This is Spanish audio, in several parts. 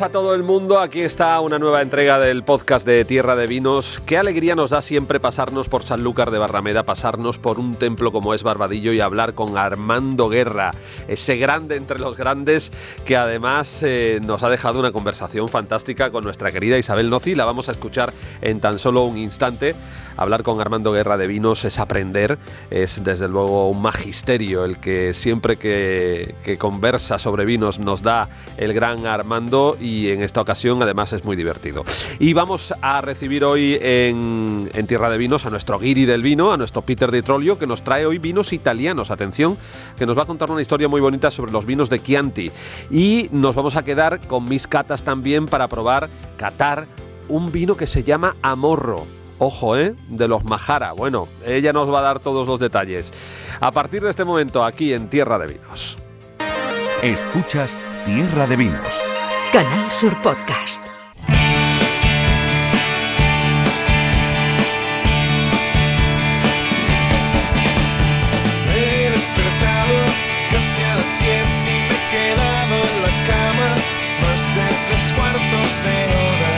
A todo el mundo. Aquí está una nueva entrega del podcast de Tierra de Vinos. Qué alegría nos da siempre pasarnos por Sanlúcar de Barrameda, pasarnos por un templo como es Barbadillo y hablar con Armando Guerra, ese grande entre los grandes que además eh, nos ha dejado una conversación fantástica con nuestra querida Isabel Noci. La vamos a escuchar en tan solo un instante. Hablar con Armando Guerra de Vinos es aprender, es desde luego un magisterio el que siempre que, conversa sobre vinos nos da el gran Armando y en esta ocasión además es muy divertido. Y vamos a recibir hoy en, Tierra de Vinos a nuestro guiri del vino, a nuestro Peter de Trollio, que nos trae hoy vinos italianos. Atención, que nos va a contar una historia muy bonita sobre los vinos de Chianti. Y nos vamos a quedar con mis catas también para probar, catar un vino que se llama Amorro. Ojo, ¿eh? De los Majara. Bueno, ella nos va a dar todos los detalles. A partir de este momento, aquí en Tierra de Vinos. Escuchas Tierra de Vinos Canal Sur Podcast. Me he despertado casi a las 10 y me he quedado en la cama más de tres cuartos de hora.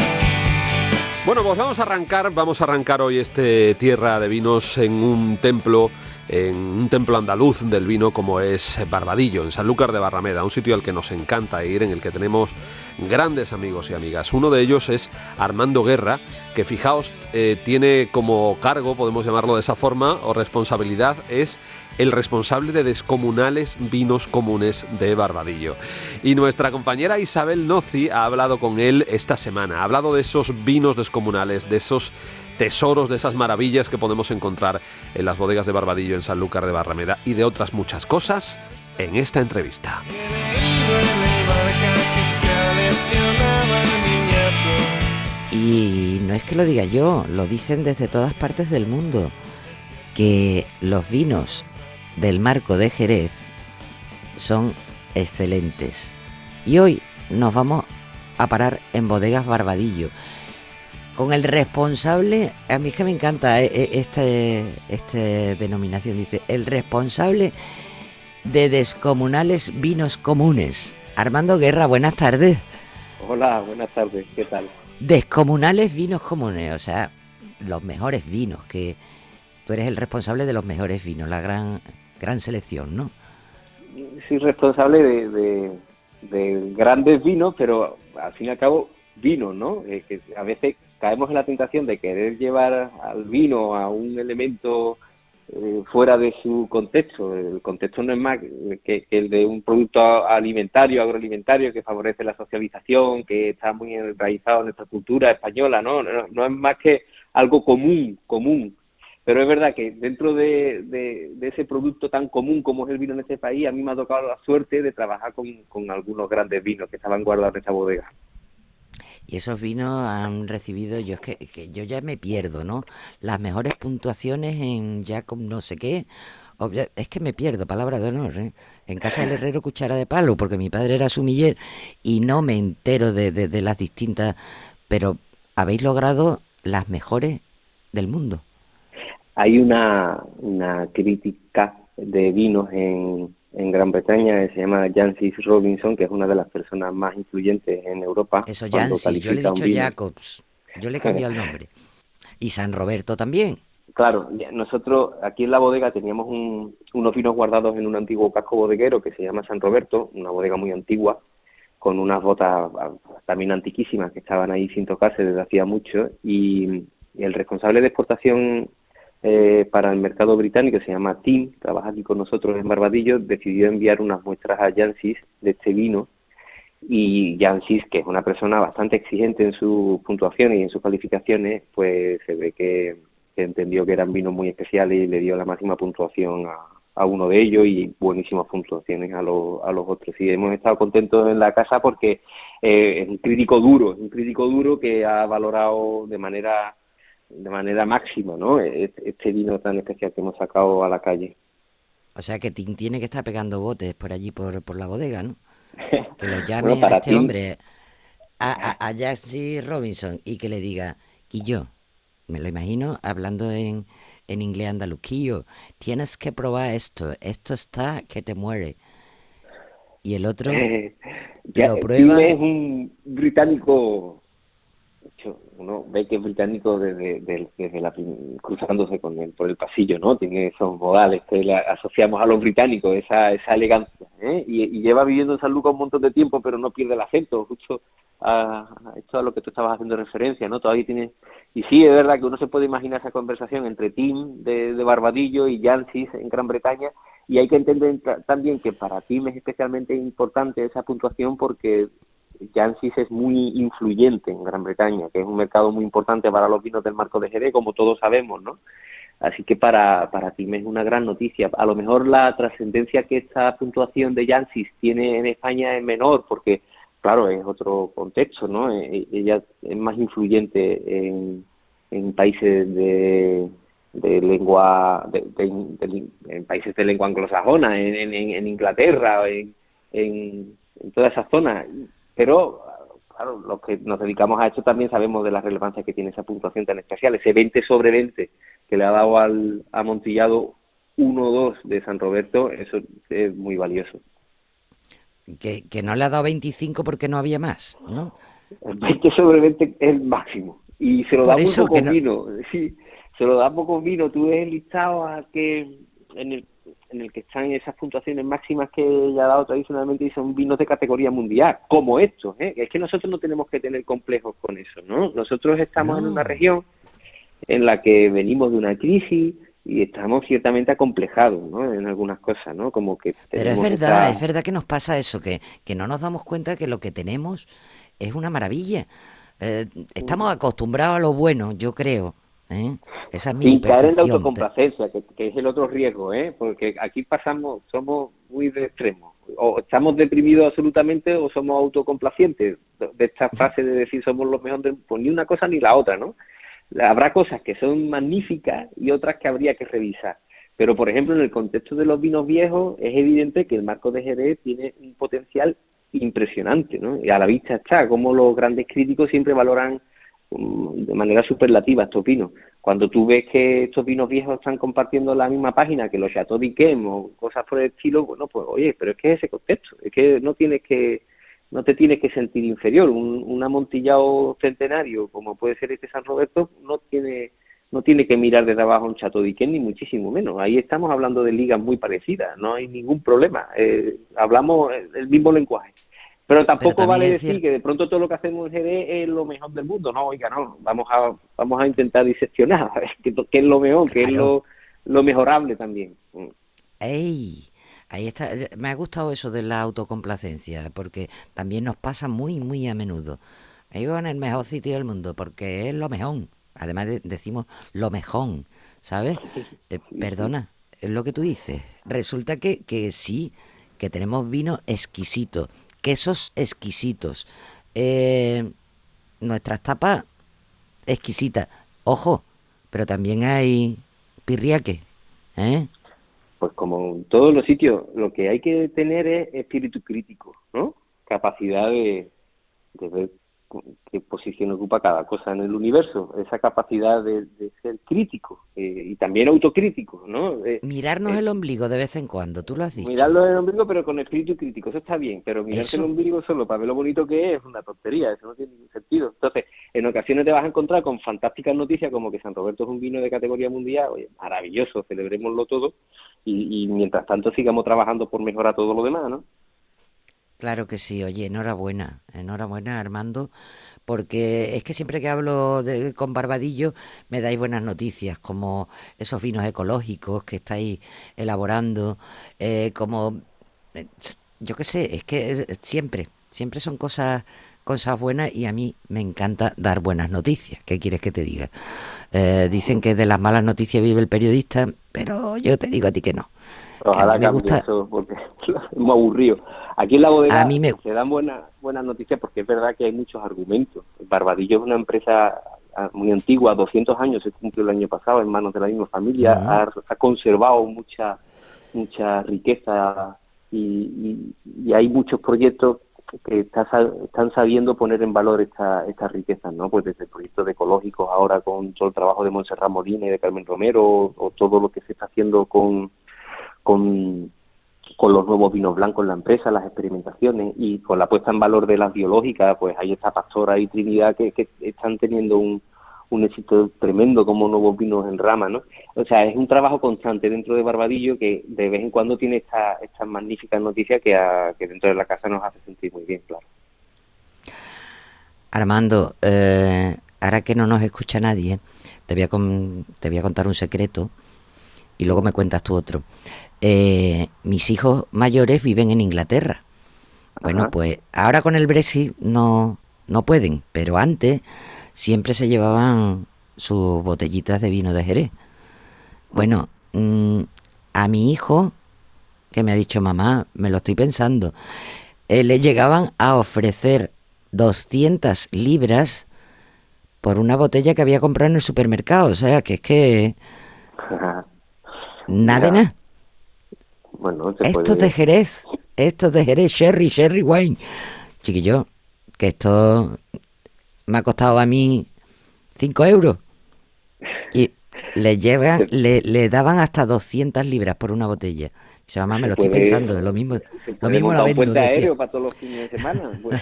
Bueno, pues vamos a arrancar, vamos a arrancar hoy este Tierra de Vinos en un templo en un templo andaluz del vino como es Barbadillo, en Sanlúcar de Barrameda, un sitio al que nos encanta ir, en el que tenemos grandes amigos y amigas. Uno de ellos es Armando Guerra, que fijaos, eh, tiene como cargo, podemos llamarlo de esa forma, o responsabilidad, es el responsable de descomunales vinos comunes de Barbadillo. Y nuestra compañera Isabel Noci ha hablado con él esta semana, ha hablado de esos vinos descomunales, de esos tesoros, de esas maravillas que podemos encontrar en las bodegas de Barbadillo en Sanlúcar de Barrameda y de otras muchas cosas en esta entrevista. Y no es que lo diga yo, lo dicen desde todas partes del mundo, que los vinos del marco de Jerez son excelentes. Y hoy nos vamos a parar en bodegas Barbadillo con el responsable, a mí que me encanta eh, eh, este, este denominación, dice, el responsable de Descomunales Vinos Comunes. Armando Guerra, buenas tardes. Hola, buenas tardes, ¿qué tal? Descomunales Vinos Comunes, o sea, los mejores vinos, que tú eres el responsable de los mejores vinos, la gran, gran selección, ¿no? Soy responsable de, de grandes vinos, pero al fin y al cabo vino, ¿no? Eh, que a veces caemos en la tentación de querer llevar al vino a un elemento eh, fuera de su contexto. El contexto no es más que, el de un producto alimentario, agroalimentario, que favorece la socialización, que está muy enraizado en nuestra cultura española, ¿no? No, es más que algo común, común. Pero es verdad que dentro de, de, ese producto tan común como es el vino en este país, a mí me ha tocado la suerte de trabajar con, con algunos grandes vinos que estaban guardados en esa bodega. Y esos vinos han recibido, yo es que, yo ya me pierdo, ¿no? Las mejores puntuaciones en Jacob no sé qué. Es que me pierdo, palabra de honor, ¿eh? En casa del herrero cuchara de palo, porque mi padre era sumiller y no me entero de, de las distintas... Pero habéis logrado las mejores del mundo. Hay una, una crítica de vinos en, en Gran Bretaña se llama Jancis Robinson, que es una de las personas más influyentes en Europa. Eso, Jancis, yo le he dicho Jacobs, yo le he cambiado el nombre. Y San Roberto también. Claro, nosotros aquí en la bodega teníamos unos vinos guardados en un antiguo casco bodeguero que se llama San Roberto, una bodega muy antigua, con unas botas ah, también antiquísimas que estaban ahí sin tocarse desde hacía mucho. y el responsable de exportación eh, para el mercado británico, se llama Tim, trabaja aquí con nosotros en Barbadillo, decidió enviar unas muestras a Jansis de este vino y Jansis, que es una persona bastante exigente en su puntuación y en sus calificaciones, pues se ve que, entendió que eran vinos muy especiales y le dio la máxima puntuación a, uno de ellos y buenísimas puntuaciones a, a los otros. Y hemos estado contentos en la casa porque eh, es un crítico duro, es un crítico duro que ha valorado de manera de manera máxima, ¿no? Este vino tan especial que hemos sacado a la calle. O sea que Tim tiene que estar pegando botes por allí, por, por la bodega, ¿no? Que lo llame Bueno, para a este Tim- hombre, a, a, a Robinson, y que le diga, y yo, me lo imagino hablando en, en inglés andaluzquillo, tienes que probar esto, esto está que te muere. Y el otro, Eh, ya, lo Tim prueba. es un británico, uno ve que es británico desde, desde la cruzándose con él por el pasillo, ¿no? Tiene esos modales que le asociamos a los británicos, esa, esa elegancia, ¿eh? y, lleva viviendo en San Lucas un montón de tiempo, pero no pierde el acento, justo a, a esto a lo que tú estabas haciendo referencia, ¿no? Todavía tiene... Y sí, es verdad que uno se puede imaginar esa conversación entre Tim de, de Barbadillo y Jancis en Gran Bretaña, y hay que entender ta- también que para Tim es especialmente importante esa puntuación porque Jancis es muy influyente en Gran Bretaña, que es un mercado muy importante para los vinos del marco de Jerez, como todos sabemos, ¿no? Así que para, para Tim es una gran noticia. A lo mejor la trascendencia que esta puntuación de Jancis tiene en España es menor, porque, claro, es otro contexto, ¿no? Eh, Ella es más influyente en, países de, de lengua, en países de lengua anglosajona, en, en, en Inglaterra, en, en toda esa zona. Pero, claro, los que nos dedicamos a esto también sabemos de la relevancia que tiene esa puntuación tan especial, ese 20 sobre 20 que le ha dado al amontillado 1-2 de San Roberto, eso es muy valioso. que, que no le ha dado 25 porque no había más, ¿no? El 20 sobre 20 es el máximo. Y se lo Por da muy poco no- vino. Sí, se lo da poco vino. Tú ves el listado a que, en, el, en el que están esas puntuaciones máximas que ella ha dado tradicionalmente y son vinos de categoría mundial, como estos. ¿eh? Es que nosotros no tenemos que tener complejos con eso, ¿no? Nosotros estamos en una región en la que venimos de una crisis y estamos ciertamente acomplejados, ¿no? En algunas cosas, ¿no? Como que Pero es verdad, esta- es verdad que nos pasa eso, que, que no nos damos cuenta que lo que tenemos es una maravilla. Eh, estamos acostumbrados a lo bueno, yo creo. ¿Eh? Esa es mi sin caer en la autocomplacencia, que, que es el otro riesgo, ¿eh? porque aquí pasamos, somos muy de extremo. O estamos deprimidos absolutamente o somos autocomplacientes. De esta frase de decir somos los mejores, pues ni una cosa ni la otra, ¿no? Habrá cosas que son magníficas y otras que habría que revisar. Pero, por ejemplo, en el contexto de los vinos viejos, es evidente que el marco de Jerez tiene un potencial impresionante, ¿no? Y a la vista está como los grandes críticos siempre valoran de manera superlativa estos vinos. Cuando tú ves que estos vinos viejos están compartiendo la misma página que los Chateau d'Yquem o cosas por el estilo, bueno, pues oye, pero es que es ese contexto, es que no tienes que no te tienes que sentir inferior. Un, un amontillado centenario, como puede ser este San Roberto, no tiene no tiene que mirar desde abajo un Chateau d'Yquem ni muchísimo menos. Ahí estamos hablando de ligas muy parecidas, no hay ningún problema. Eh, hablamos el mismo lenguaje. Pero tampoco vale decir que de pronto todo lo que hacemos en GD es lo mejor del mundo. No, oiga, no. Vamos a, vamos a intentar diseccionar a ver qué, qué es lo mejor, qué es lo, lo mejorable también. Mm. ¡Ey! Ahí está. Me ha gustado eso de la autocomplacencia, porque también nos pasa muy, muy a menudo. Ahí va en el mejor sitio del mundo, porque es lo mejor. Además de- decimos lo mejor, ¿sabes? Eh, perdona, es lo que tú dices. Resulta que, que sí, que tenemos vino exquisito, quesos exquisitos, eh, nuestras tapas exquisitas. Ojo, pero también hay pirriaque, ¿eh? Pues como en todos los sitios, lo que hay que tener es espíritu crítico, ¿no? Capacidad de, de ver qué posición ocupa cada cosa en el universo, esa capacidad de, de ser crítico eh, y también autocrítico, ¿no? Eh, Mirarnos eh, el ombligo de vez en cuando, tú lo has dicho. Mirarlo en el ombligo, pero con espíritu crítico, eso está bien, pero mirarse el ombligo solo para ver lo bonito que es es una tontería, eso no tiene ningún sentido. Entonces, en ocasiones te vas a encontrar con fantásticas noticias como que San Roberto es un vino de categoría mundial, oye, maravilloso, celebrémoslo todo, y, y mientras tanto sigamos trabajando por mejorar todo lo demás, ¿no? Claro que sí, oye, enhorabuena, enhorabuena Armando, porque es que siempre que hablo de- con Barbadillo me dais buenas noticias, como esos vinos ecológicos que estáis elaborando, eh, como, eh, yo qué sé, es que eh, siempre, siempre son cosas, cosas buenas y a mí me encanta dar buenas noticias, ¿qué quieres que te diga? Eh, dicen que de las malas noticias vive el periodista, pero yo te digo a ti que no. que Ojalá mí me gusta, eso, porque es muy aburrido. Aquí en la bodega A mí me- se dan buenas buenas noticias porque es verdad que hay muchos argumentos. Barbadillo es una empresa ah, muy antigua, 200 años se cumplió el año pasado en manos de la misma familia, ha, ha conservado mucha mucha riqueza y, y, hay muchos proyectos que están sabiendo poner en valor esta, estas riquezas, ¿no? Pues desde proyectos ecológicos ahora con todo el trabajo de Montserrat Molina y de Carmen Romero o, todo lo que se está haciendo con, con, con los nuevos vinos blancos en la empresa, las experimentaciones y con la puesta en valor de las biológicas, pues hay esta Pastora y Trinidad que, están teniendo un, éxito tremendo como nuevos vinos en rama, ¿no? O sea, es un trabajo constante dentro de Barbadillo que de vez en cuando tiene estas esta magníficas noticias que, que dentro de la casa nos hace sentir muy bien, claro. Armando, eh, ahora que no nos escucha nadie, te voy a, te voy a contar un secreto y luego me cuentas tú otro. Eh, mis hijos mayores viven en Inglaterra. Bueno, pues ahora con el Brexit no, no pueden, pero antes siempre se llevaban sus botellitas de vino de Jerez. Bueno, mm, a mi hijo, que me ha dicho mamá, me lo estoy pensando, eh, le llegaban a ofrecer 200 libras por una botella que había comprado en el supermercado. O sea, que es que... nada de nada. Bueno, esto es de Jerez, esto es de Jerez, Sherry, Sherry Wine. Chiquillo, que esto me ha costado a mí 5 euros. Y le, llevan, le, le, daban hasta 200 libras por una botella. se mamá, me lo estoy pensando, lo mismo, lo mismo la vendo. Un aéreo para todos los fines de semana. Pues.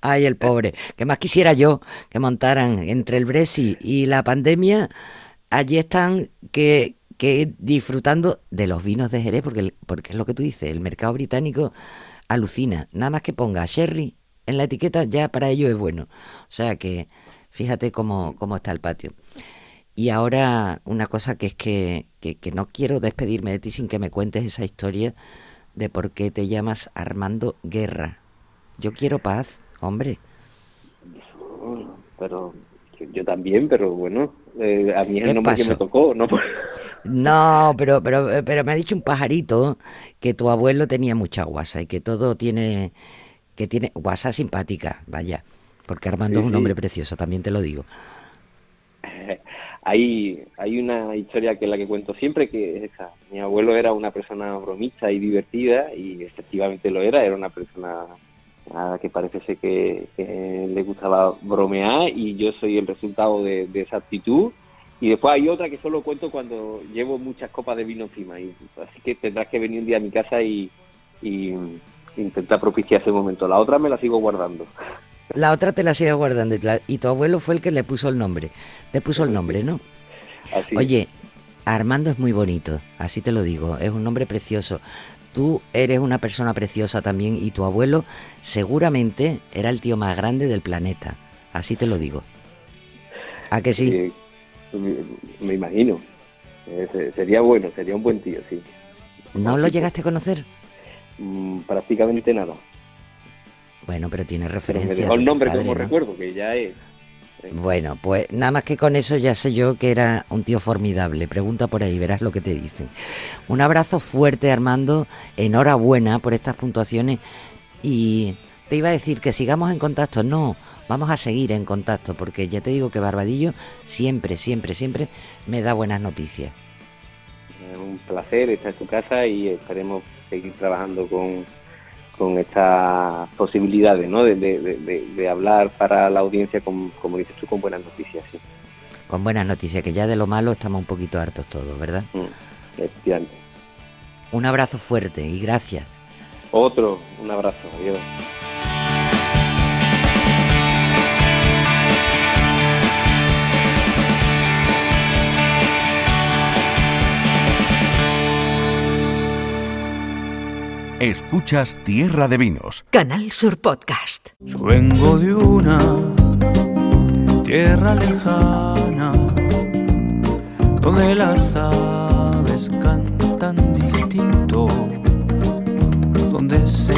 Ay, el pobre. Que más quisiera yo que montaran entre el Brexit y la pandemia, allí están que, que disfrutando de los vinos de Jerez, porque, porque es lo que tú dices, el mercado británico alucina. Nada más que ponga sherry en la etiqueta ya para ello es bueno. O sea que fíjate cómo, cómo está el patio. Y ahora una cosa que es que, que, no quiero despedirme de ti sin que me cuentes esa historia de por qué te llamas Armando Guerra. Yo quiero paz, hombre. Pero yo también, pero bueno, eh, a mí es el nombre que me tocó, ¿no? no, pero, pero, pero me ha dicho un pajarito que tu abuelo tenía mucha guasa y que todo tiene que tiene guasa simpática, vaya, porque Armando es un hombre precioso, también te lo digo. Hay, hay una historia que es la que cuento siempre, que es esa. Mi abuelo era una persona bromista y divertida, y efectivamente lo era, era una persona que parece ser que, le gustaba bromear, y yo soy el resultado de, esa actitud. Y después hay otra que solo cuento cuando llevo muchas copas de vino encima, y así que tendrás que venir un día a mi casa y intenta propiciar ese momento. La otra me la sigo guardando. La otra te la sigo guardando y tu abuelo fue el que le puso el nombre. Te puso el nombre, ¿no? Oye, Armando es muy bonito, así te lo digo, es un nombre precioso. Tú eres una persona preciosa también y tu abuelo seguramente era el tío más grande del planeta, así te lo digo. ¿A que sí? me, imagino. sería bueno, sería un buen tío, sí. ¿No lo llegaste a conocer? Mm, prácticamente nada. Bueno, pero tiene referencia. me dejó el nombre como recuerdo, que ya es. Bueno, pues nada más que con eso ya sé yo que era un tío formidable. Pregunta por ahí, verás lo que te dicen. Un abrazo fuerte, Armando. Enhorabuena por estas puntuaciones. Y te iba a decir que sigamos en contacto. No, vamos a seguir en contacto porque ya te digo que Barbadillo siempre, siempre, siempre me da buenas noticias. un placer estar en tu casa y esperemos seguir trabajando con, con estas posibilidades ¿no? de, de, hablar para la audiencia, con, como dices tú, con buenas noticias. Con buenas noticias, que ya de lo malo estamos un poquito hartos todos, ¿verdad? Mm, un abrazo fuerte y gracias. Otro, un abrazo, adiós. Escuchas Tierra de Vinos. Canal Sur Podcast. Yo vengo de una tierra lejana donde las aves cantan distinto, donde se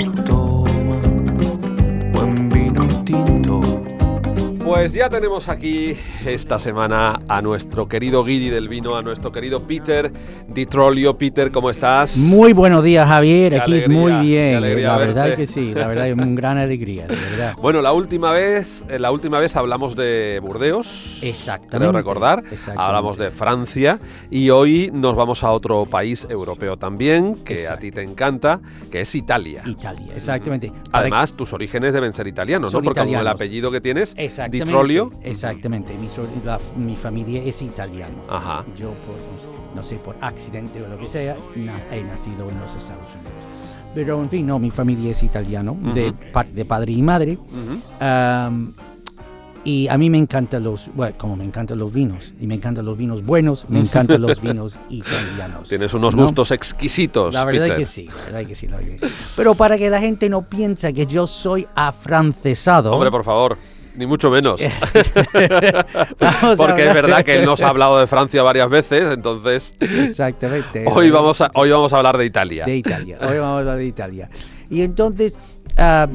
Pues ya tenemos aquí esta semana a nuestro querido Guidi del vino, a nuestro querido Peter Di Trollio. Peter, ¿cómo estás? Muy buenos días, Javier. Qué Aquí alegría, muy bien. La verdad verte. que sí, la verdad es una gran alegría, de verdad. Bueno, la última vez, eh, la última vez hablamos de Burdeos. Exactamente. Creo recordar. Exactamente. Hablamos de Francia y hoy nos vamos a otro país europeo también que a ti te encanta, que es Italia. Italia, exactamente. Además, tus orígenes deben ser italianos, ¿no? Porque como el italianos. apellido que tienes, Di Exactamente. Trollio. Exactamente. Mi, la- mi familia es italiana. Ajá. Yo, por, no sé- por accidente o lo que sea, na- he nacido en los Estados Unidos. Pero, en fin, no, mi familia es italiano, de, Ujú. par- de padre y madre. Ujú. Am, y a mí me encantan los, bueno, como me encantan los vinos, y me encantan los vinos buenos, me encantan los vinos italianos. Tienes unos ¿no? gustos exquisitos, La verdad Peter. que sí, la verdad que sí, la verdad que sí. Pero para que la gente no piense que yo soy afrancesado. Hombre, por favor, ni mucho menos. a Porque es verdad que él nos ha hablado de Francia varias veces, entonces Exactamente. hoy vamos a, hoy vamos a hablar de Italia. De Italia. Hoy vamos a hablar de Italia. Y entonces, ah,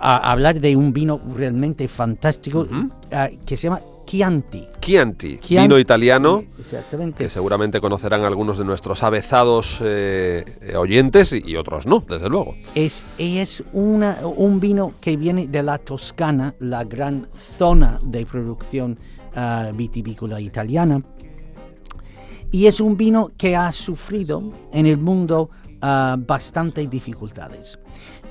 a hablar de un vino realmente fantástico ah, que se llama Chianti. Chianti, Chianti. vino italiano, Exactamente. que seguramente conocerán algunos de nuestros avezados eh, eh, oyentes y, y otros no, desde luego. Es, es una, un vino que viene de la Toscana, la gran zona de producción ah, vitivícola italiana. Y es un vino que ha sufrido en el mundo ah, bastantes dificultades.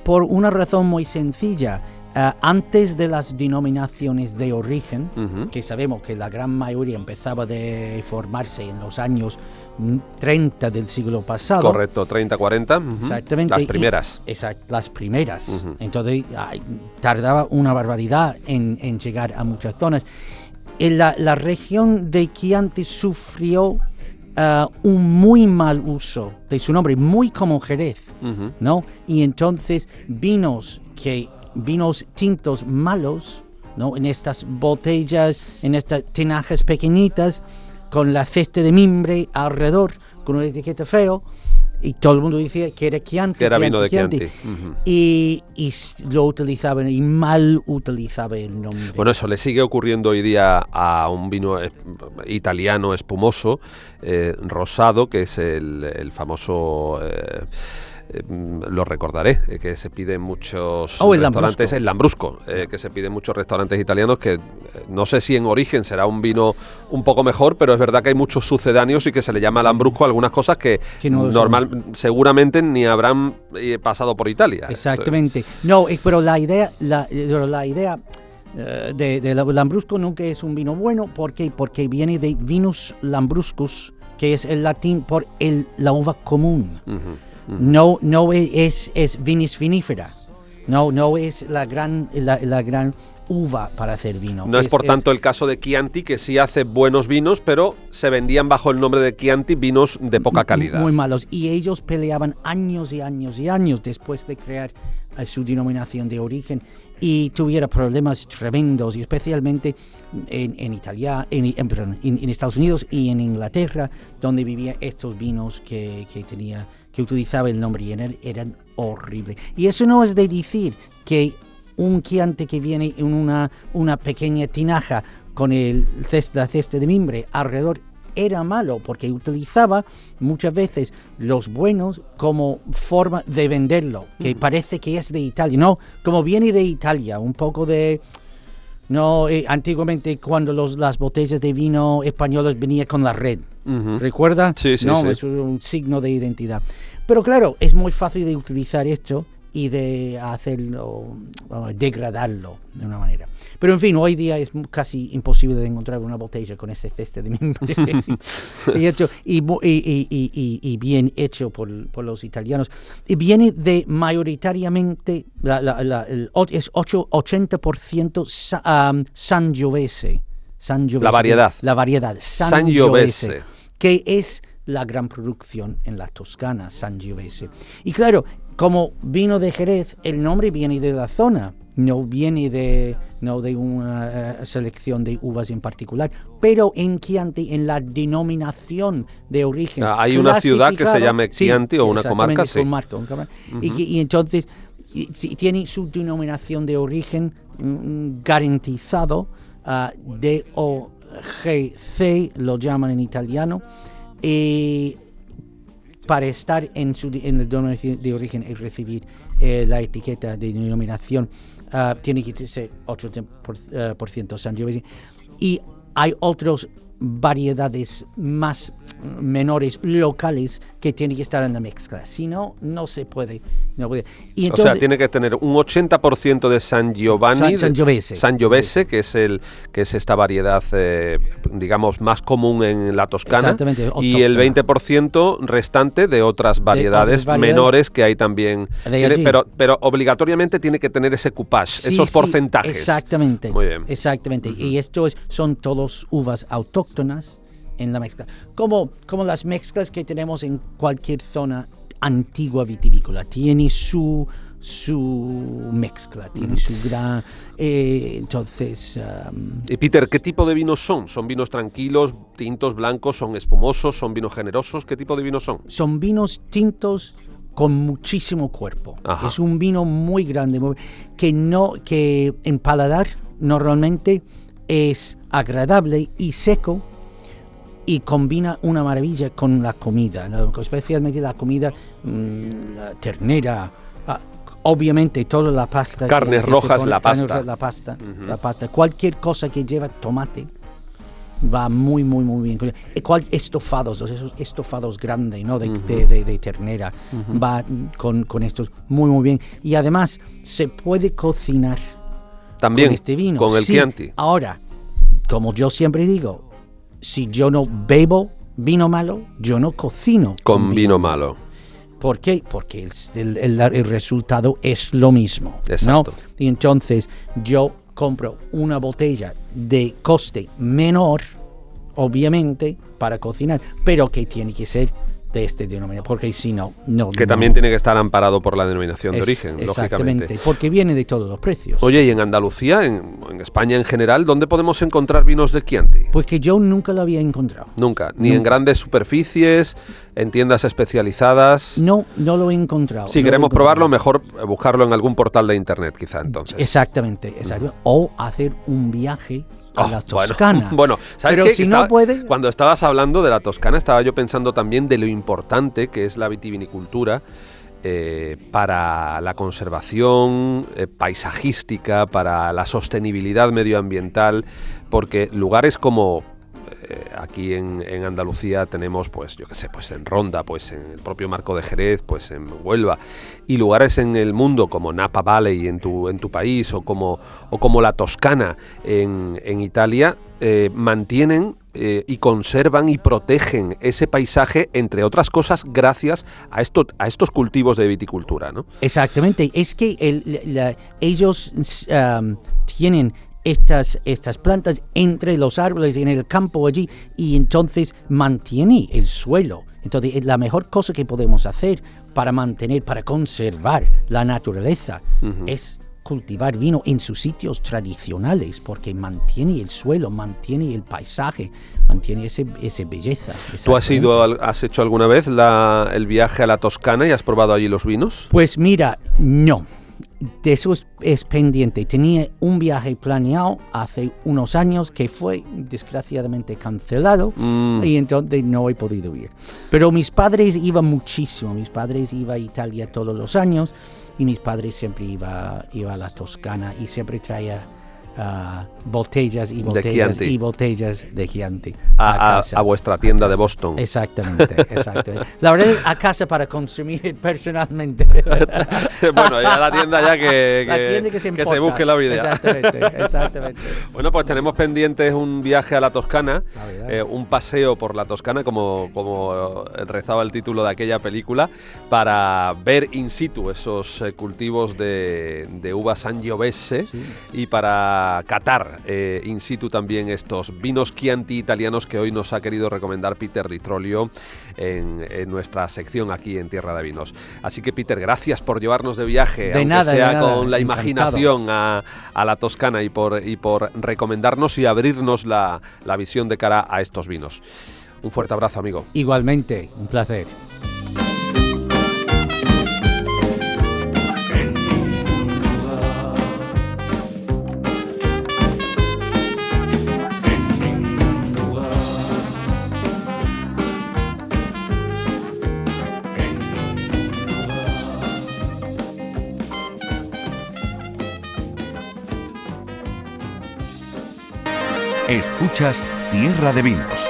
Por una razón muy sencilla. Ah, antes de las denominaciones de origen, Ujú. que sabemos que la gran mayoría empezaba de formarse en los años mm, 30 del siglo pasado. Correcto, 30, 40. ujú. Exactamente. Las primeras. exacto, las primeras. Ujú. Entonces ay, tardaba una barbaridad en, en llegar a muchas zonas. En la, la región de Chianti sufrió ah, un muy mal uso de su nombre, muy como Jerez, Ujú. ¿no? Y entonces vinos que vinos tintos malos, ¿no? En estas botellas, en estas tinajas pequeñitas, con la cesta de mimbre alrededor, con una etiqueta feo, y todo el mundo decía que era Chianti. Que era vino de Chianti. Y, lo utilizaban y mal utilizaba el nombre. Bueno, eso le sigue ocurriendo hoy día a un vino eh, italiano espumoso, eh, rosado, que es el, el famoso... eh, eh, mm, lo recordaré, eh, que se pide en muchos Oh, el restaurantes, Lambrusco. el Lambrusco, eh, que se pide en muchos restaurantes italianos, que eh, no sé si en origen será un vino un poco mejor, pero es verdad que hay muchos sucedáneos y que se le llama Lambrusco a algunas cosas que, Que no lo normal, seguramente ni habrán pasado por Italia. Exactamente. No, pero la idea, la, pero la idea de, de la- Lambrusco nunca es un vino bueno. ¿Por qué? Porque viene de vinus lambruscus, que es el latín por el, la uva común. No, no es, es vinis vinifera. No, no es la gran, la, la gran uva para hacer vino. No es, por tanto el caso de Chianti, que sí hace buenos vinos, pero se vendían bajo el nombre de Chianti vinos de poca calidad. Muy malos. Y ellos peleaban años y años y años después de crear eh, su denominación de origen y tuviera problemas tremendos, y especialmente en, en Italia, en, en- perdón, en- en Estados Unidos y en Inglaterra, donde vivían estos vinos que, que tenía, que utilizaba el nombre y eran, eran horribles. Y eso no es de decir que un Chianti que viene en una, una pequeña tinaja con el ces- la cesta de mimbre alrededor era malo porque utilizaba muchas veces los buenos como forma de venderlo, que parece que es de Italia. No, como viene de Italia, un poco de... No, eh, antiguamente cuando los, las botellas de vino españolas venían con la red. ¿Recuerda? Sí, sí, no, sí. es un signo de identidad. Pero claro, es muy fácil de utilizar esto y de hacerlo, degradarlo de una manera. Pero en fin, hoy día es casi imposible de encontrar una botella con ese ceste de mimbre. y, hecho, y, y- y- bien hecho por, por los italianos. Y viene de mayoritariamente, la- la- la- el es 8, 80% sa, am, Sangiovese. Sangiovese. La variedad. La variedad. Sangiovese. Sangiovese que es la gran producción en la Toscana, Sangiovese. Y claro, como vino de Jerez, el nombre viene de la zona, no viene de, no de una eh, selección de uvas en particular, pero en Chianti, en la denominación de origen. Ah, hay una ciudad que se llame Chianti o una comarca, sí. comarca, una comarca. y, que- y entonces y- tiene su denominación de origen mm, garantizado ah, DOGC, lo llaman en italiano, y para estar en, su, el denominación de origen y recibir eh, la etiqueta de denominación, ah, tiene que ser 80% por, eh, por ciento Sangiovese. Y hay otras variedades más menores locales que tienen que estar en la mezcla. Si no, no se puede. No puede. Y o sea, tiene que tener un 80% de San Giovanni, San- Sangiovese. Sangiovese, que es el que es esta variedad, eh, digamos, más común en la Toscana, y el autóctona. 20% restante de otras variedades, menores que hay también. Tiene- pero, pero obligatoriamente tiene que tener ese coupage, Sí, esos sí, porcentajes. Exactamente. Muy bien. Exactamente. Y esto es, son todos uvas autóctonas en la mezcla. Como, como las mezclas que tenemos en cualquier zona antigua vitivícola. Tiene su su mezcla, tiene su gran... eh, entonces... am, Y Peter, ¿qué tipo de vinos son? ¿Son vinos tranquilos, tintos, blancos, son espumosos, son vinos generosos? ¿Qué tipo de vinos son? son vinos tintos con muchísimo cuerpo. Ajá. Es un vino muy grande, que no, que en paladar normalmente es agradable y seco y combina una maravilla con la comida, especialmente la comida, mm, la ternera, ah, obviamente toda la pasta. Carnes que rojas, pone- la carnes pasta. ro- La pasta, la pasta, cualquier cosa que lleva tomate va muy, muy, muy bien. eh, estofados, esos estofados grandes, ¿no? De, de- de- de ternera, va con, con estos muy, muy bien. Y además, se puede cocinar También con este vino. con el Sí, Chianti. Ahora, como yo siempre digo, si yo no bebo vino malo, yo no cocino Con vino malo. ¿Por qué? Porque el, el- el- resultado es lo mismo. ¿no? Exacto. Y entonces yo compro una botella de coste menor, obviamente, para cocinar, pero que tiene que ser de este denominador, porque si no, no. Que no- también tiene que estar amparado por la denominación de origen, Exactamente, lógicamente. porque viene de todos los precios. Oye, y en Andalucía, en, en España en general, ¿dónde podemos encontrar vinos de Chianti? Pues que yo nunca lo había encontrado. Nunca, ni en grandes superficies, en tiendas especializadas. No, no lo he encontrado. Si no queremos encontrado. probarlo, mejor buscarlo en algún portal de internet, quizá entonces. Exactamente, exacto. O hacer un viaje Oh, la bueno, Toscana. Bueno, ¿sabes Pero qué? si Estaba- no puede, Cuando estabas hablando de la Toscana, estaba yo pensando también de lo importante que es la vitivinicultura eh, para la conservación eh, paisajística, para la sostenibilidad medioambiental, porque lugares como eh, aquí en, en Andalucía tenemos, pues, yo qué sé, pues en Ronda, pues en el propio Marco de Jerez, pues en Huelva, y lugares en el mundo como Napa Valley en tu, en tu país, o como, o como la Toscana en, en Italia, eh, mantienen eh, y conservan y protegen ese paisaje, entre otras cosas, gracias a, esto, a estos cultivos de viticultura, ¿no? Exactamente, es que ellos tienen estas, estas plantas entre los árboles en el campo allí y entonces mantiene el suelo. Entonces la mejor cosa que podemos hacer para mantener, para conservar la naturaleza es cultivar vino en sus sitios tradicionales porque mantiene el suelo, mantiene el paisaje, mantiene ese, esa belleza. ¿Tú has, ido, has hecho alguna vez la- el viaje a la Toscana y has probado allí los vinos? Pues mira, no. De eso es, es pendiente. Tenía un viaje planeado hace unos años que fue desgraciadamente cancelado Mm. y entonces no he podido ir. Pero mis padres iban muchísimo. Mis padres iban a Italia todos los años y mis padres siempre iba, iba a la Toscana y siempre traía ah, botellas y botellas y botellas de Chianti A, a- vuestra tienda de. Boston. Exactamente, exactamente. La verdad, a casa para consumir personalmente. bueno, ya la tienda ya que, La que- tienda que se que busque la vida. Exactamente, exactamente. Bueno, pues tenemos pendientes un viaje a la Toscana, La eh, un paseo por la Toscana, como, como rezaba el título de aquella película, para ver in situ esos eh, cultivos de, de uva Sangiovese Sí. y para catar eh, in situ también estos vinos Chianti italianos que hoy nos ha querido recomendar Peter Di Trolio en, en nuestra sección aquí en Tierra de Vinos. Así que Peter, gracias por llevarnos de viaje, De aunque nada, de sea nada, con la imaginación a, a la Toscana y por, y por recomendarnos y abrirnos la, la visión de cara a estos vinos. Un fuerte abrazo, amigo. Igualmente, un placer. Escuchas Tierra de Vinos.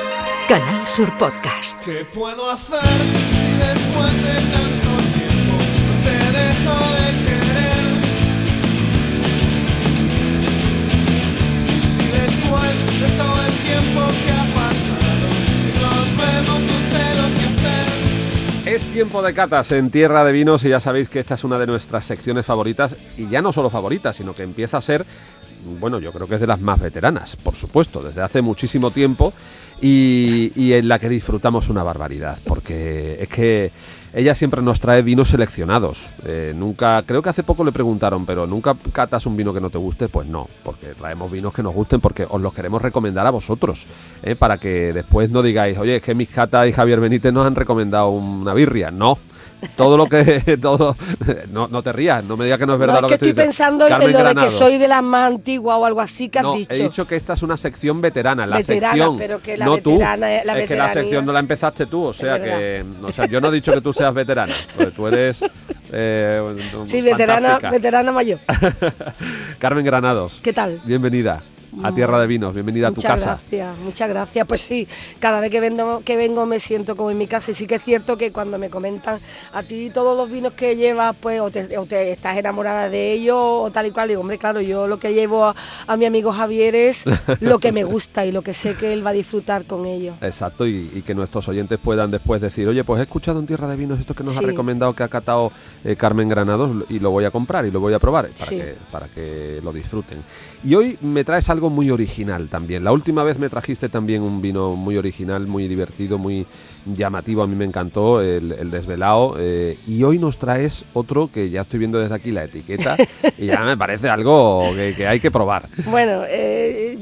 Canal Sur Podcast. ¿Qué puedo hacer si después de tanto tiempo no te dejo de querer? Y si después de todo el tiempo que ha pasado, si nos vemos no sé lo que hacer. Es tiempo de catas en Tierra de Vinos y ya sabéis que esta es una de nuestras secciones favoritas y ya no solo favoritas, sino que empieza a ser, bueno, yo creo que es de las más veteranas, por supuesto, desde hace muchísimo tiempo y, en la que disfrutamos una barbaridad, porque es que ella siempre nos trae vinos seleccionados. Eh, nunca, creo que hace poco le preguntaron, pero nunca catas un vino que no te guste, pues no, porque traemos vinos que nos gusten porque os los queremos recomendar a vosotros, eh, para que después no digáis, oye, es que mis catas y Javier Benítez nos han recomendado una birria, no. Todo lo que. todo No, no te rías, no me digas que no es verdad No, lo es que que estoy pensando en lo de que soy de las más antiguas o algo así que has No, dicho. he dicho que esta es una sección veterana, la Veterana, sección, pero que la no tú. veterana- la es que la sección no la empezaste tú, o sea que, o sea, yo no he dicho que tú seas veterana, pues tú eres eh, sí, veterana, fantástica. veterana mayor. Carmen Granados, ¿Qué tal? bienvenida a Tierra de Vinos, bienvenida a tu muchas casa. gracias, muchas gracias. Pues sí, cada vez que vengo, que vengo me siento como en mi casa y sí que es cierto que cuando me comentan a ti todos los vinos que llevas, pues o te, o te estás enamorada de ellos o tal y cual, digo, hombre, claro, yo lo que llevo a, a mi amigo Javier es lo que me gusta y lo que sé que él va a disfrutar con ello. Exacto, y, y que nuestros oyentes puedan después decir, oye, pues he escuchado en Tierra de Vinos esto que nos Sí. ha recomendado, que ha catado eh, Carmen Granados, y lo voy a comprar y lo voy a probar para, Sí. que, para que lo disfruten. Y hoy me traes algo muy original también. La última vez me trajiste también un vino muy original, muy divertido, muy llamativo, a mí me encantó, el, el desvelado. eh, y hoy nos traes otro que ya estoy viendo desde aquí la etiqueta y ya me parece algo que, que hay que probar. Bueno, eh,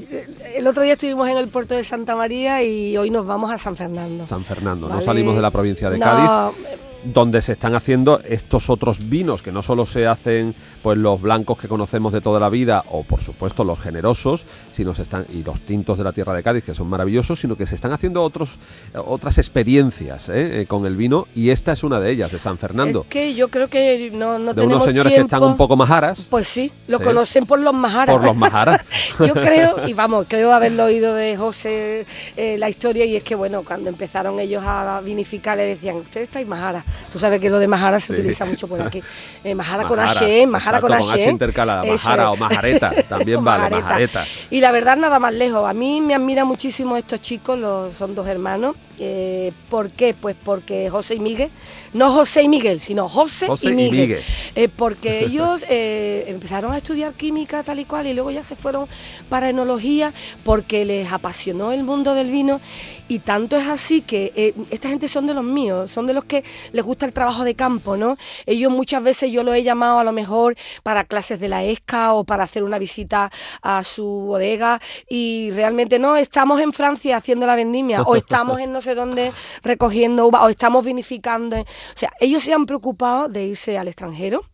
el otro día estuvimos en el puerto de Santa María y hoy nos vamos a San Fernando. San Fernando, no salimos de la provincia de No, Cádiz. Donde se están haciendo estos otros vinos que no solo se hacen pues los blancos que conocemos de toda la vida o por supuesto los generosos sino se están y los tintos de la tierra de Cádiz que son maravillosos sino que se están haciendo otros eh, otras experiencias ¿eh? Eh, con el vino y esta es una de ellas de San Fernando Es que yo creo que no, no de tenemos unos señores tiempo. que están un poco majaras Pues sí, lo Sí. conocen por los majaras. por los majaras Yo creo, y vamos, creo haberlo oído de José eh, la historia, y es que bueno, cuando empezaron ellos a vinificar le decían, ustedes estáis majara. Tú sabes que lo de majara se Sí. utiliza mucho por aquí. Eh, majara, con Majara, H, ¿eh? majara exacto, con con H. H intercalada, majara es. o majareta, también vale, majareta. Y la verdad, nada más lejos. A mí me admira muchísimo estos chicos, los, son dos hermanos. Eh, ¿Por qué? Pues porque José y Miguel, no José y Miguel, sino José, José y y Miguel. Miguel. Eh, porque ellos empezaron a estudiar química tal y cual y luego ya se fueron para enología porque les apasionó el mundo del vino y tanto es así que esta gente son de los míos, son de los que les gusta el trabajo de campo, ¿no? Ellos muchas veces yo lo he llamado a lo mejor para clases de la ESCA o para hacer una visita a su bodega y realmente no, estamos en Francia haciendo la vendimia o estamos en no sé dónde recogiendo uva o estamos vinificando. O sea, ellos se han preocupado de irse al extranjero.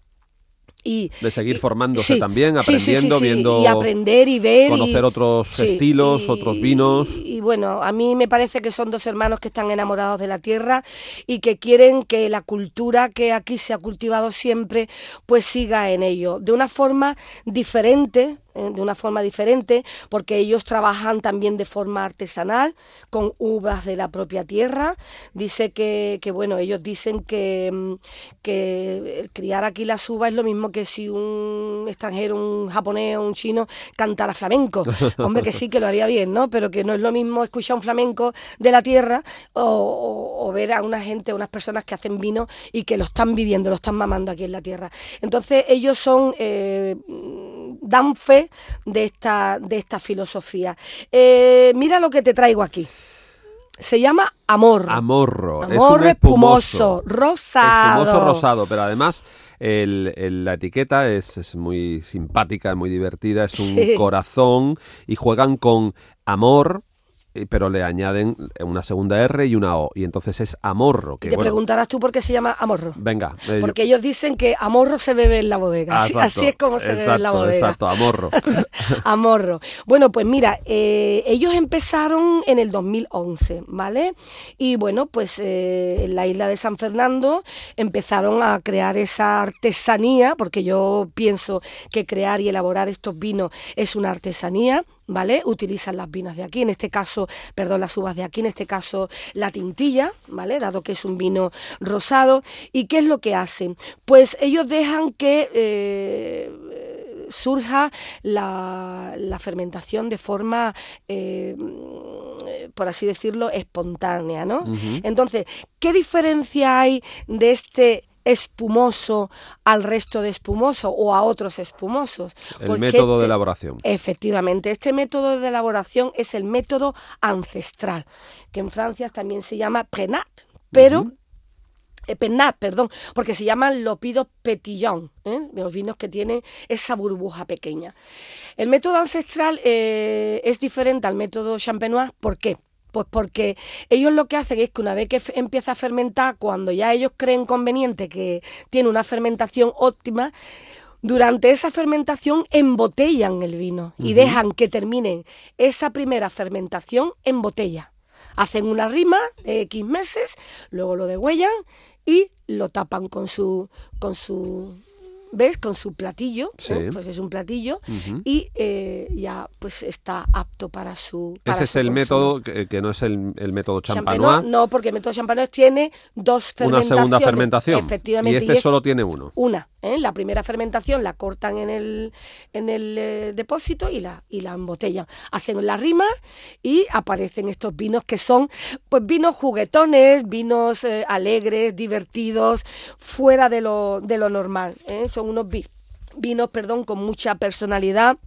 Y, de seguir y- formándose sí, también sí, sí, sí, aprendiendo sí, viendo y aprender y ver y- conocer otros estilos otros vinos. y, bueno a mí me parece que son dos hermanos que están enamorados de la tierra y que quieren que la cultura que aquí se ha cultivado siempre pues siga en ello. De una forma diferente de una forma diferente porque ellos trabajan también de forma artesanal con uvas de la propia tierra. Dice que, que bueno ellos dicen que, mm, que el criar aquí las uvas es lo mismo que si un extranjero un japonés o un chino cantara flamenco. Hombre que sí que lo haría bien no pero que no es lo mismo escuchar un flamenco de la tierra o, o- o ver a una gente unas personas que hacen vino y que lo están viviendo lo están mamando aquí en la tierra. Entonces ellos son eh, dan fe de esta, de esta filosofía. Eh, mira lo que te traigo aquí. Se llama amor. Amorro. es Amor un espumoso, espumoso. rosado. Espumoso rosado, pero además el- el- la etiqueta es, es muy simpática, muy divertida, es un Sí. corazón y juegan con amor, pero le añaden una segunda R y una O, y entonces es amorro. Y Que, te bueno, preguntarás tú por qué se llama amorro. venga. eh, yo- Porque ellos dicen que amorro se bebe en la bodega. Ah, Así, exacto, así es como se bebe en la bodega. Exacto, amorro. Amorro. Bueno, pues mira, eh, ellos empezaron en el 2011, ¿vale? Y bueno, pues eh, en la isla de San Fernando empezaron a crear esa artesanía, porque yo pienso que crear y elaborar estos vinos es una artesanía. ¿Vale? Utilizan las vinas de aquí, en este caso, perdón, las uvas de aquí, en este caso la tintilla, ¿vale? Dado que es un vino rosado. ¿Y qué es lo que hacen? Pues ellos dejan que eh, surja la, la fermentación de forma, eh, por así decirlo, espontánea, ¿no? Entonces, ¿qué diferencia hay de este espumoso al resto de espumoso o a otros espumosos? El método de este- elaboración. Efectivamente, este método de elaboración es el método ancestral, que en Francia también se llama prenat, pero eh, pennat, perdón, porque se llaman lopidos petillon, ¿eh? los vinos que tienen esa burbuja pequeña. El método ancestral eh, es diferente al método champenois, ¿por qué? Pues porque ellos lo que hacen es que una vez que empieza a fermentar, cuando ya ellos creen conveniente que tiene una fermentación óptima, durante esa fermentación embotellan el vino y dejan que terminen esa primera fermentación en botella. Hacen una rima de X meses, luego lo degüellan y lo tapan con su, con su ¿ves? Con su platillo, Sí. pues es un platillo, y eh, ya pues está apto para su para Ese es el consumo. método que, que no es el, el método champanois, no, porque el método champanois tiene dos una fermentaciones. segunda fermentación. Efectivamente. Y este es solo tiene uno. una. ¿eh? La primera fermentación la cortan en el, en el eh, depósito y la, y la embotellan. Hacen la rima y aparecen estos vinos que son pues vinos juguetones, vinos eh, alegres, divertidos, fuera de lo, de lo normal. ¿eh? Unos vi- vinos, perdón, con mucha personalidad.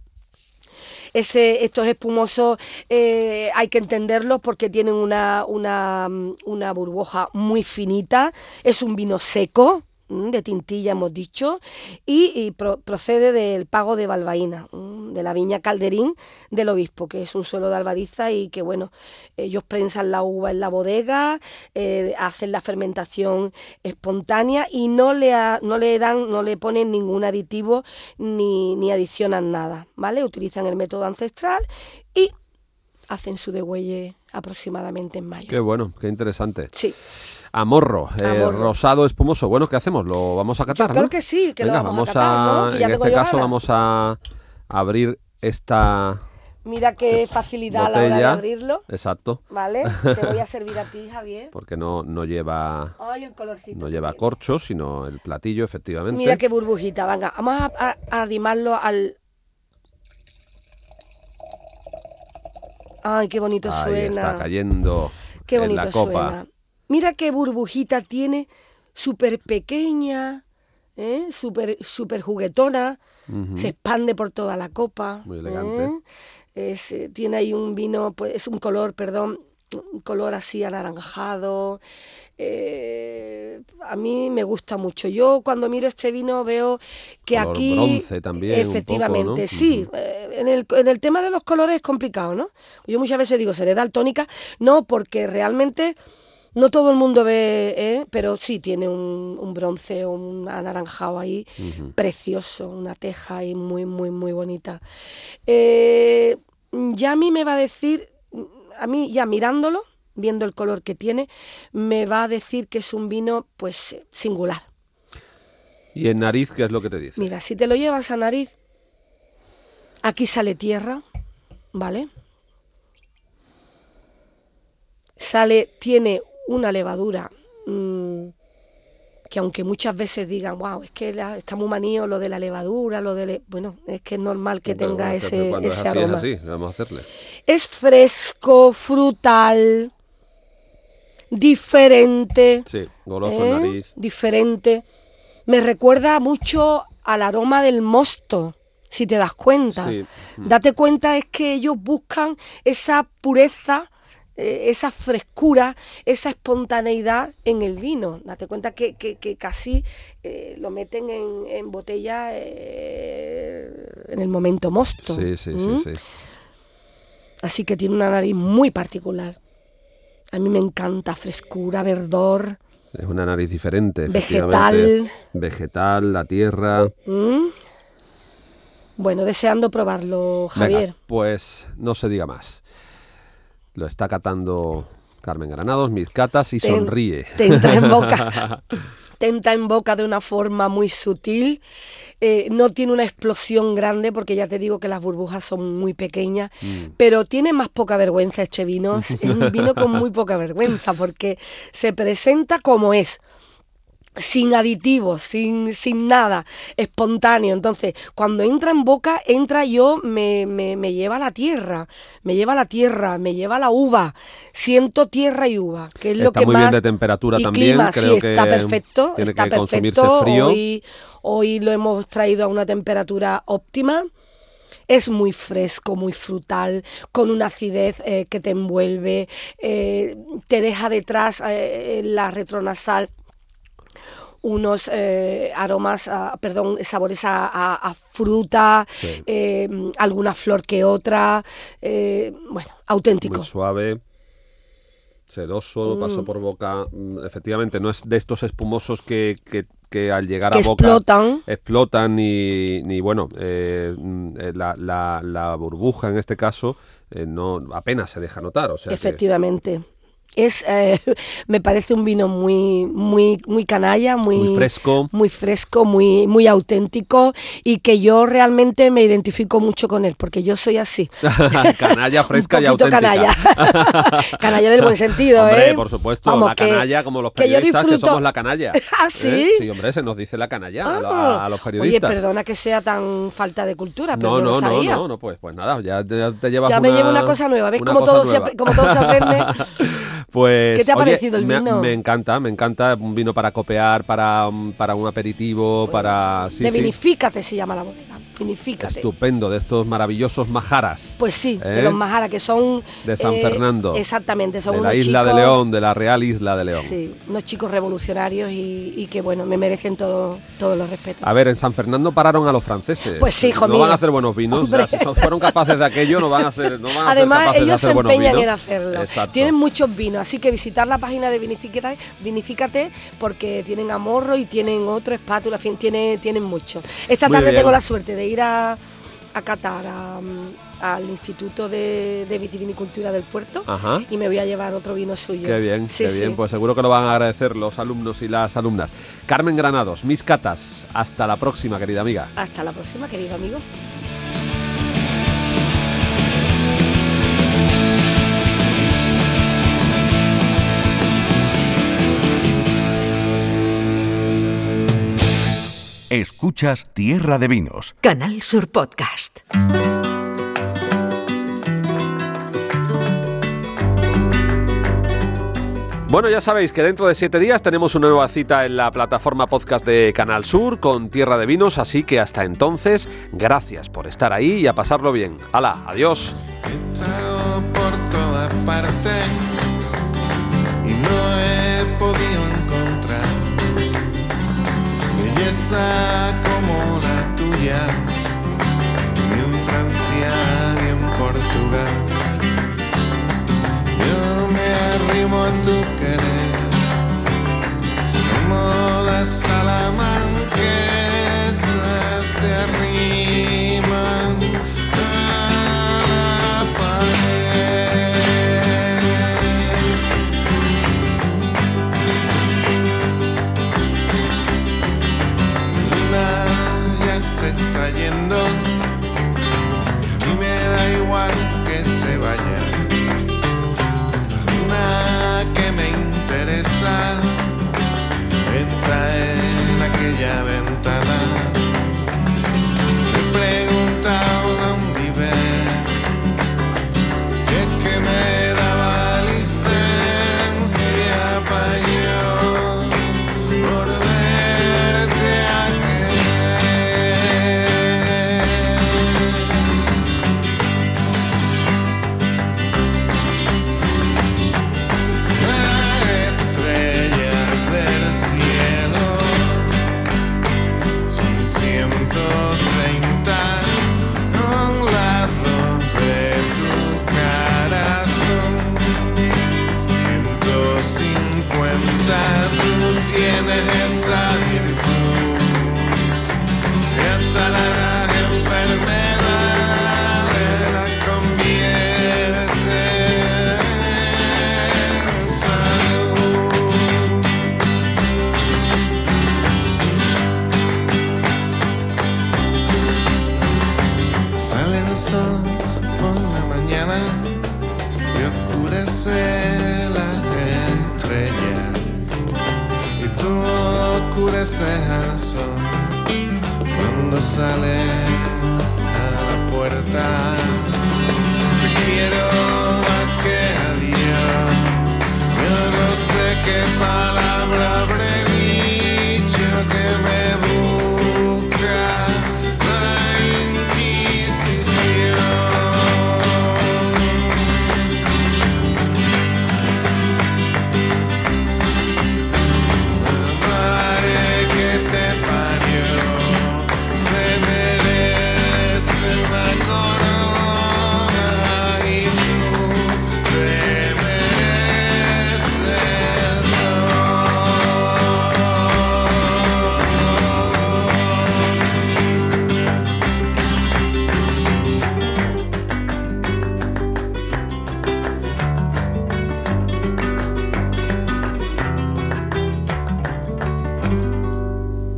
Ese, estos espumosos eh, hay que entenderlos porque tienen una, una, mm, una burbuja muy finita. Es un vino seco, de tintilla hemos dicho, y, y pro- procede del pago de Balbaína, mm, de la viña Calderín del Obispo, que es un suelo de albariza y que, bueno, ellos prensan la uva en la bodega, eh, hacen la fermentación espontánea y no le, a- no le dan, no le ponen ningún aditivo ni, ni adicionan nada, ¿vale? Utilizan el método ancestral y hacen su degüelle aproximadamente en mayo. Qué bueno, qué interesante. Sí, Amorro, eh, rosado espumoso. Bueno, ¿qué hacemos? ¿Lo vamos a catar? creo no? que sí, que lo vamos a catar, ¿no? Que ya en este yo caso vamos a abrir esta mira qué facilidad a la hora de botella. abrirlo, Exacto, ¿vale? Te voy a servir a ti, Javier. porque no, no lleva Ay, el colorcito. no lleva corcho, sino el platillo, efectivamente. Mira qué burbujita, venga, vamos a, a- a arrimarlo al... Ay, qué bonito Ahí suena. está cayendo Qué en bonito la copa. suena. Mira qué burbujita tiene, súper pequeña, ¿eh? súper super juguetona, se expande por toda la copa. Muy elegante. ¿eh? Es, eh, tiene ahí un vino, pues es un color, perdón, un color así anaranjado. eh, a mí me gusta mucho. Yo cuando miro este vino veo que Color aquí... bronce también, un poco, Efectivamente, ¿no? sí. Eh, en, el, en el tema de los colores es complicado, ¿no? Yo muchas veces digo, ¿seré daltónica? No, porque realmente no todo el mundo ve, ¿eh? pero sí tiene un, un bronce o un anaranjado ahí precioso, una teja ahí muy, muy, muy bonita. Eh, ya a mí me va a decir, a mí ya mirándolo, viendo el color que tiene, me va a decir que es un vino pues singular. Y en nariz, ¿qué es lo que te dice? Mira, si te lo llevas a nariz, aquí sale tierra, ¿vale? Sale, tiene una levadura mm, que aunque muchas veces digan, wow, es que la- está muy manío lo de la levadura, lo de... le-". Bueno, es que es normal que Pero tenga ese, es así, aroma. es así, vamos a hacerle. Es fresco, frutal, diferente. Sí, goloso ¿eh? nariz. Diferente. Me recuerda mucho al aroma del mosto, si te das cuenta. Sí. Date cuenta es que ellos buscan esa pureza, esa frescura, esa espontaneidad en el vino. Date cuenta que, que- que casi eh, lo meten en, en botella eh, en el momento mosto. Sí, sí, sí, sí. Así que tiene una nariz muy particular. A mí me encanta frescura, verdor. Es una nariz diferente, Vegetal. Vegetal, la tierra. ¿m? Bueno, deseando probarlo, Javier. Venga, pues no se diga más. Lo está catando Carmen Granados, mis catas, y Te- sonríe. te entra en boca. Tenta en boca de una forma muy sutil eh, no tiene una explosión grande porque ya te digo que las burbujas son muy pequeñas, Mm. pero tiene más poca vergüenza este vino. Es un vino con muy poca vergüenza porque se presenta como es sin aditivos, sin, sin nada, espontáneo. Entonces, cuando entra en boca, entra yo, me, me, me lleva a la tierra, me lleva a la tierra, me lleva a la uva. Siento tierra y uva, que es lo Está que muy más... bien de temperatura y también, clima, creo sí, que está perfecto, tiene está que perfecto. frío. Hoy, hoy lo hemos traído a una temperatura óptima. Es muy fresco, muy frutal, con una acidez eh, que te envuelve, eh, te deja detrás eh, en la retronasal unos eh, aromas, perdón, sabores a, a- a fruta, Sí. eh, alguna flor que otra, eh, bueno, auténtico. Muy suave, sedoso, Mm. paso por boca. mm, Efectivamente, no es de estos espumosos que, que- que al llegar Que a boca explotan. explotan ni, ni bueno, eh, mm, eh, la, la- la burbuja en este caso eh, no apenas se deja notar. O sea que- Efectivamente. Es, eh, me parece un vino muy, muy, muy canalla, muy, Muy fresco. muy fresco, muy, muy auténtico y que yo realmente me identifico mucho con él, porque yo soy así. canalla fresca un y poquito auténtica. canalla. canalla en el buen sentido, Hombre, ¿eh? por supuesto, Vamos, la que- canalla, como los que yo periodistas, que, disfruto- somos la canalla. ¿Ah, ¿Eh? sí? Sí, hombre, se nos dice la canalla a Ah. a, a los Oye, periodistas. perdona que sea tan falta de cultura, pero no, no, no, sabía. no, no, pues, pues nada, ya, ya te llevas Ya me llevo una cosa nueva, ¿ves cosa todo, nueva. cómo todo se aprende? Pues, ¿Qué te ha oye, parecido el me, vino? Me encanta, me encanta. Un vino para copear, para, un- para un aperitivo, para... Sí, de sí. vinifícate se llama la bodega, Estupendo, de estos maravillosos majaras. Pues sí, ¿Eh? de los Majara, que son... De San eh, Fernando. Exactamente, son de unos la isla chicos, de León, de la Real Isla de León. Sí, unos chicos revolucionarios y, y que, bueno, me merecen todo, todos los respetos. A ver, en San Fernando pararon a los franceses. Pues sí, hijo No mío. van a hacer buenos vinos. Ya si son- fueron capaces de aquello, no van a ser, no van a ser Además, de ellos hacer se empeñan en hacerlo. Exacto. Tienen muchos vinos, así que visitar la página de Vinifícate, Vinifícate porque tienen amorro y tienen otro espátula, en fin, tiene, tienen mucho. Esta Muy tarde bien. tengo la suerte de ir a, a Qatar, a, al Instituto de, de Vitivinicultura del Puerto, Ajá. y me voy a llevar otro vino suyo. Qué bien, Sí, qué sí. bien. Pues seguro que lo van a agradecer los alumnos y las alumnas. Carmen Granados, mis catas. Hasta la próxima, querida amiga. Hasta la próxima, querido amigo. Escuchas Tierra de Vinos Canal Sur Podcast. Bueno, ya sabéis que dentro de siete días tenemos una nueva cita en la plataforma podcast de Canal Sur con Tierra de Vinos, así que hasta entonces, gracias por estar ahí y a pasarlo bien. ¡Hala! ¡Adiós! He estado por todas partes como la tuya, ni en Francia ni en Portugal. Yo me arrimo a tu querer, por la mañana y oscurece la estrella. Y tú oscureces al sol cuando sale a la puerta. Te quiero más que a Dios. Yo no sé qué palabra habré